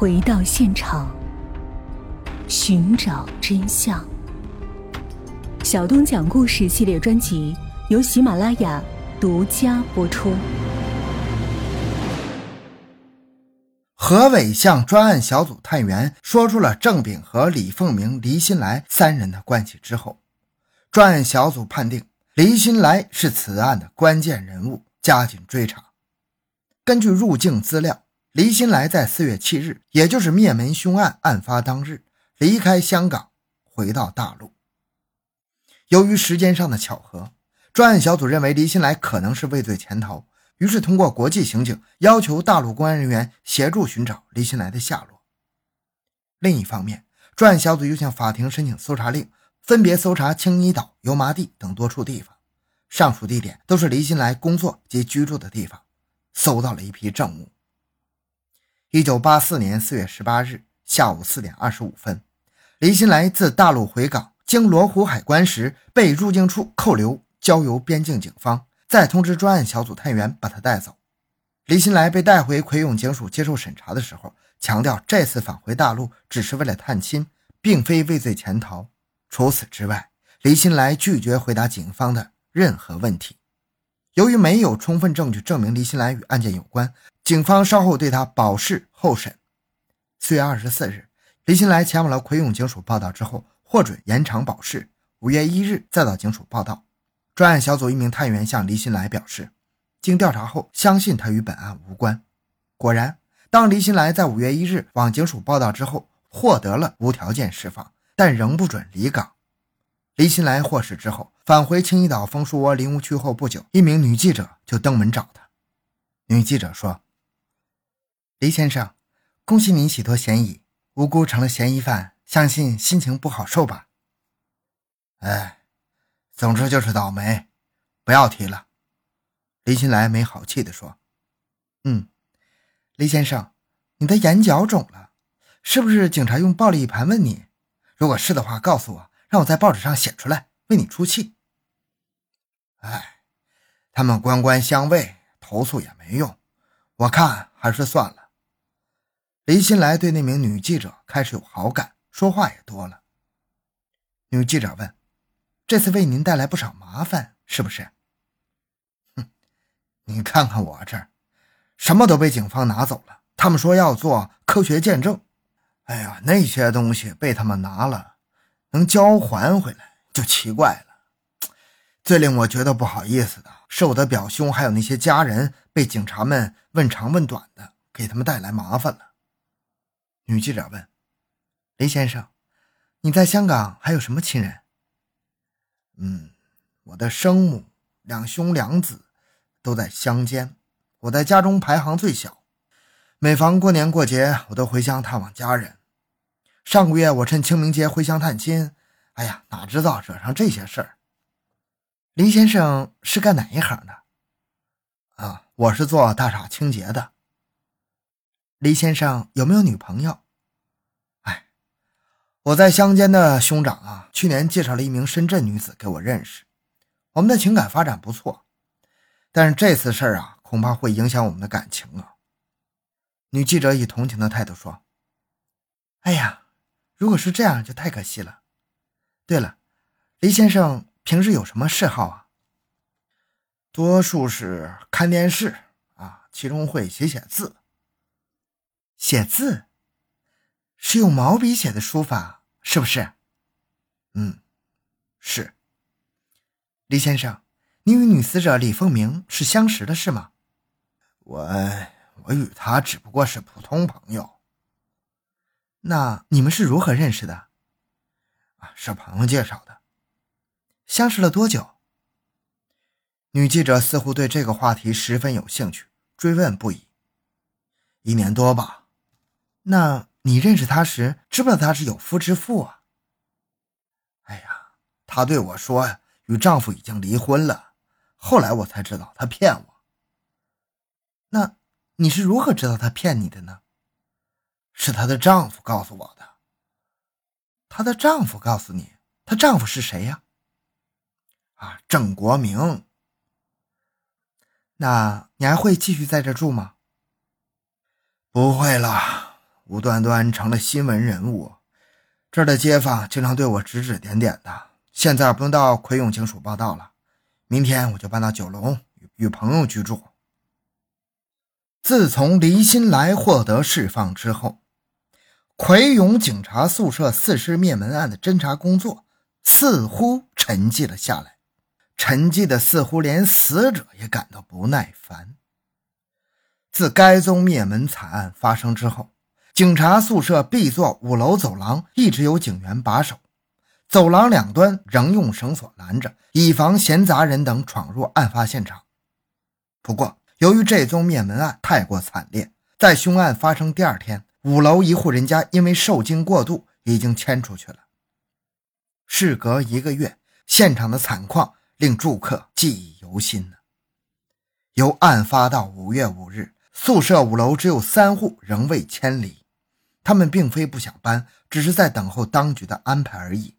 回到现场，寻找真相。小东讲故事系列专辑由喜马拉雅独家播出。何伟向专案小组探员说出了郑炳和李凤鸣、黎新来三人的关系之后，专案小组判定黎新来是此案的关键人物，加紧追查。根据入境资料，黎新来在四月七日，也就是灭门凶案案发当日，离开香港，回到大陆。由于时间上的巧合，专案小组认为黎新来可能是畏罪潜逃。于是，通过国际刑警要求大陆公安人员协助寻找黎新来的下落。另一方面，专案小组又向法庭申请搜查令，分别搜查青衣岛、油麻地等多处地方。上述地点都是黎新来工作及居住的地方，搜到了一批证物。一九八四年四月十八日下午四点二十五分，李新来自大陆回港，经罗湖海关时被入境处扣留，交由边境警方。再通知专案小组探员把他带走。李新来被带回奎永警署接受审查的时候，强调这次返回大陆只是为了探亲，并非畏罪潜逃。除此之外，李新来拒绝回答警方的任何问题。由于没有充分证据证明李新来与案件有关，警方稍后对他保释候审。四月二十四日，李新来前往了奎永警署报到之后，获准延长保释。五月一日再到警署报到。专案小组一名探员向李新来表示，经调查后，相信他与本案无关。果然，当李新来在五月一日往警署报到之后，获得了无条件释放，但仍不准离港。李新来获释之后，返回青衣岛枫树窝林屋区后不久，一名女记者就登门找他。女记者说：“黎先生，恭喜您洗脱嫌疑，无辜成了嫌疑犯，相信心情不好受吧？”哎。总之就是倒霉，不要提了。”李新来没好气地说。“嗯，黎先生，你的眼角肿了，是不是警察用暴力盘问你？如果是的话，告诉我，让我在报纸上写出来，为你出气。”哎，他们官官相卫，投诉也没用，我看还是算了。李新来对那名女记者开始有好感，说话也多了。女记者问。这次为您带来不少麻烦，是不是？哼，你看看我这儿，什么都被警方拿走了。他们说要做科学见证，哎呀，那些东西被他们拿了，能交还回来就奇怪了。最令我觉得不好意思的是，我的表兄还有那些家人被警察们问长问短的，给他们带来麻烦了。女记者问：“雷先生，你在香港还有什么亲人？”嗯，我的生母、两兄两子都在乡间，我在家中排行最小。每逢过年过节，我都回乡探望家人。上个月我趁清明节回乡探亲，哎呀，哪知道惹上这些事儿。林先生是干哪一行的？啊，我是做大厦清洁的。黎先生有没有女朋友？哎我在乡间的兄长啊，去年介绍了一名深圳女子给我认识，我们的情感发展不错，但是这次事儿啊，恐怕会影响我们的感情啊。女记者以同情的态度说：“哎呀，如果是这样，就太可惜了。对了，黎先生平时有什么嗜好啊？多数是看电视啊，其中会写写字。写字。”是用毛笔写的书法，是不是？嗯，是。李先生，你与女死者李凤鸣是相识的，是吗？我我与她只不过是普通朋友。那你们是如何认识的？啊，是朋友介绍的。相识了多久？女记者似乎对这个话题十分有兴趣，追问不已。一年多吧。那。你认识他时，知不知道他是有夫之妇啊？哎呀，她对我说，与丈夫已经离婚了。后来我才知道她骗我。那你是如何知道她骗你的呢？是她的丈夫告诉我的。她的丈夫告诉你，她丈夫是谁呀？啊，郑国明。那你还会继续在这住吗？不会了。无端端成了新闻人物。这儿的街坊经常对我指指点点的。现在不用到奎永警署报道了，明天我就搬到九龙与朋友居住。自从黎新来获得释放之后，奎永警察宿舍四尸灭门案的侦查工作似乎沉寂了下来，沉寂的似乎连死者也感到不耐烦。自该宗灭门惨案发生之后。警察宿舍 B 座五楼走廊一直有警员把守，走廊两端仍用绳索拦着，以防闲杂人等闯入案发现场。不过，由于这宗灭门案太过惨烈，在凶案发生第二天，五楼一户人家因为受惊过度已经迁出去了。事隔一个月，现场的惨况令住客记忆犹新呢。由案发到五月五日，宿舍五楼只有三户仍未迁离。他们并非不想搬，只是在等候当局的安排而已。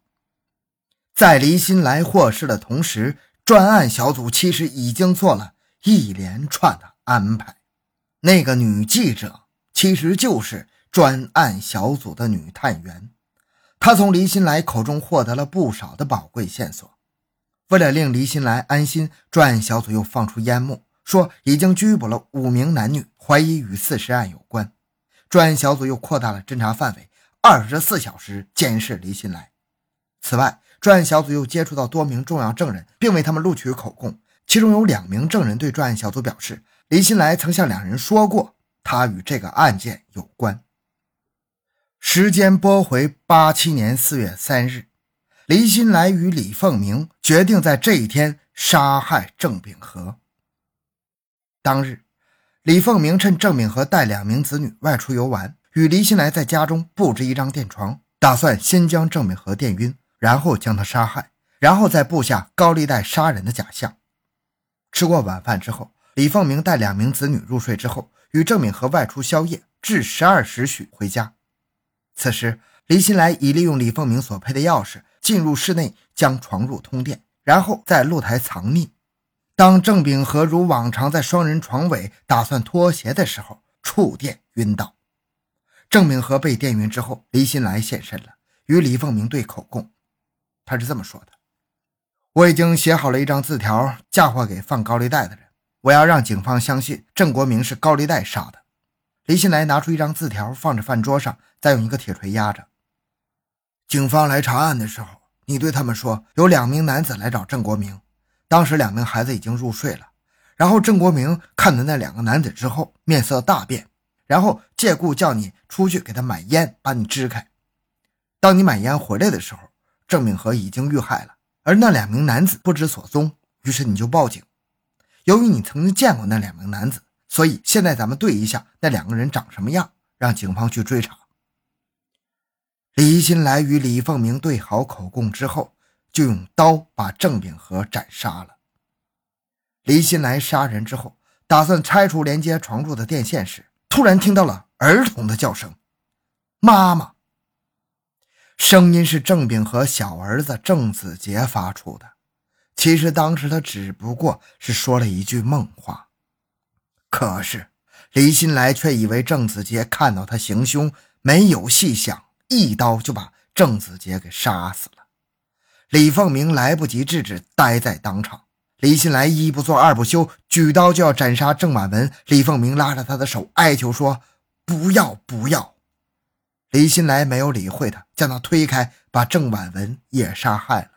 在黎新来获释的同时，专案小组其实已经做了一连串的安排。那个女记者其实就是专案小组的女探员，她从黎新来口中获得了不少的宝贵线索。为了令黎新来安心，专案小组又放出烟幕，说已经拘捕了五名男女，怀疑与四尸案有关。专案小组又扩大了侦查范围，二十四小时监视李新来。此外，专案小组又接触到多名重要证人，并为他们录取口供。其中有两名证人对专案小组表示，李新来曾向两人说过，他与这个案件有关。时间拨回八七年四月三日，李新来与李凤鸣决定在这一天杀害郑秉和。当日。李凤鸣趁郑敏和带两名子女外出游玩，与黎新来在家中布置一张电床，打算先将郑敏和电晕，然后将他杀害，然后再布下高利贷杀人的假象。吃过晚饭之后，李凤鸣带两名子女入睡之后，与郑敏和外出宵夜，至十二时许回家。此时，黎新来已利用李凤鸣所配的钥匙进入室内，将床褥通电，然后在露台藏匿。当郑秉和如往常在双人床尾打算脱鞋的时候，触电晕倒。郑秉和被电晕之后，李新来现身了，与李凤鸣对口供。他是这么说的：“我已经写好了一张字条，嫁祸给放高利贷的人。我要让警方相信郑国明是高利贷杀的。”李新来拿出一张字条，放在饭桌上，再用一个铁锤压着。警方来查案的时候，你对他们说有两名男子来找郑国明。当时两名孩子已经入睡了，然后郑国明看到那两个男子之后，面色大变，然后借故叫你出去给他买烟，把你支开。当你买烟回来的时候，郑敏和已经遇害了，而那两名男子不知所踪，于是你就报警。由于你曾经见过那两名男子，所以现在咱们对一下那两个人长什么样，让警方去追查。李新来与李凤鸣对好口供之后。就用刀把郑秉和斩杀了。李新来杀人之后，打算拆除连接床褥的电线时，突然听到了儿童的叫声：“妈妈！”声音是郑秉和小儿子郑子杰发出的。其实当时他只不过是说了一句梦话，可是李新来却以为郑子杰看到他行凶，没有细想，一刀就把郑子杰给杀死了。李凤鸣来不及制止，呆在当场。李新来一不做二不休，举刀就要斩杀郑婉文。李凤鸣拉着他的手，哀求说：“不要，不要！”李新来没有理会他，将他推开，把郑婉文也杀害了。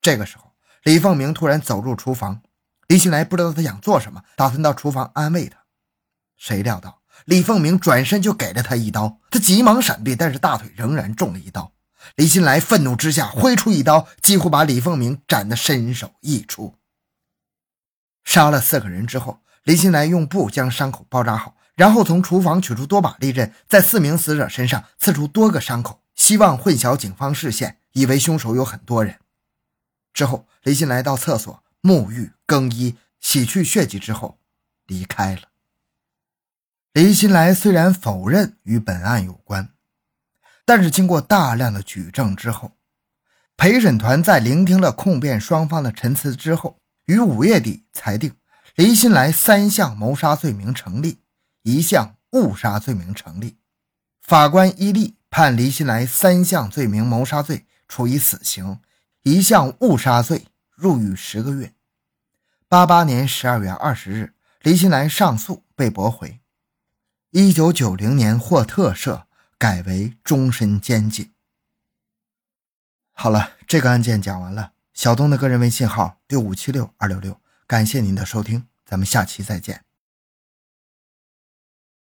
这个时候，李凤鸣突然走入厨房，李新来不知道他想做什么，打算到厨房安慰他。谁料到李凤鸣转身就给了他一刀，他急忙闪避，但是大腿仍然中了一刀。李新来愤怒之下挥出一刀，几乎把李凤鸣斩得身首异处。杀了四个人之后，李新来用布将伤口包扎好，然后从厨房取出多把利刃，在四名死者身上刺出多个伤口，希望混淆警方视线，以为凶手有很多人。之后，李新来到厕所沐浴、更衣、洗去血迹之后离开了。李新来虽然否认与本案有关。但是经过大量的举证之后，陪审团在聆听了控辩双方的陈词之后，于五月底裁定黎新来三项谋杀罪名成立，一项误杀罪名成立，法官依例判李新来三项罪名谋杀罪处以死刑，一项误杀罪入狱十个月。八八年十二月二十日，李新来上诉被驳回。一九九零年获特赦，改为终身监禁。好了，这个案件讲完了。小东的个人微信号六五七六二六六，感谢您的收听，咱们下期再见。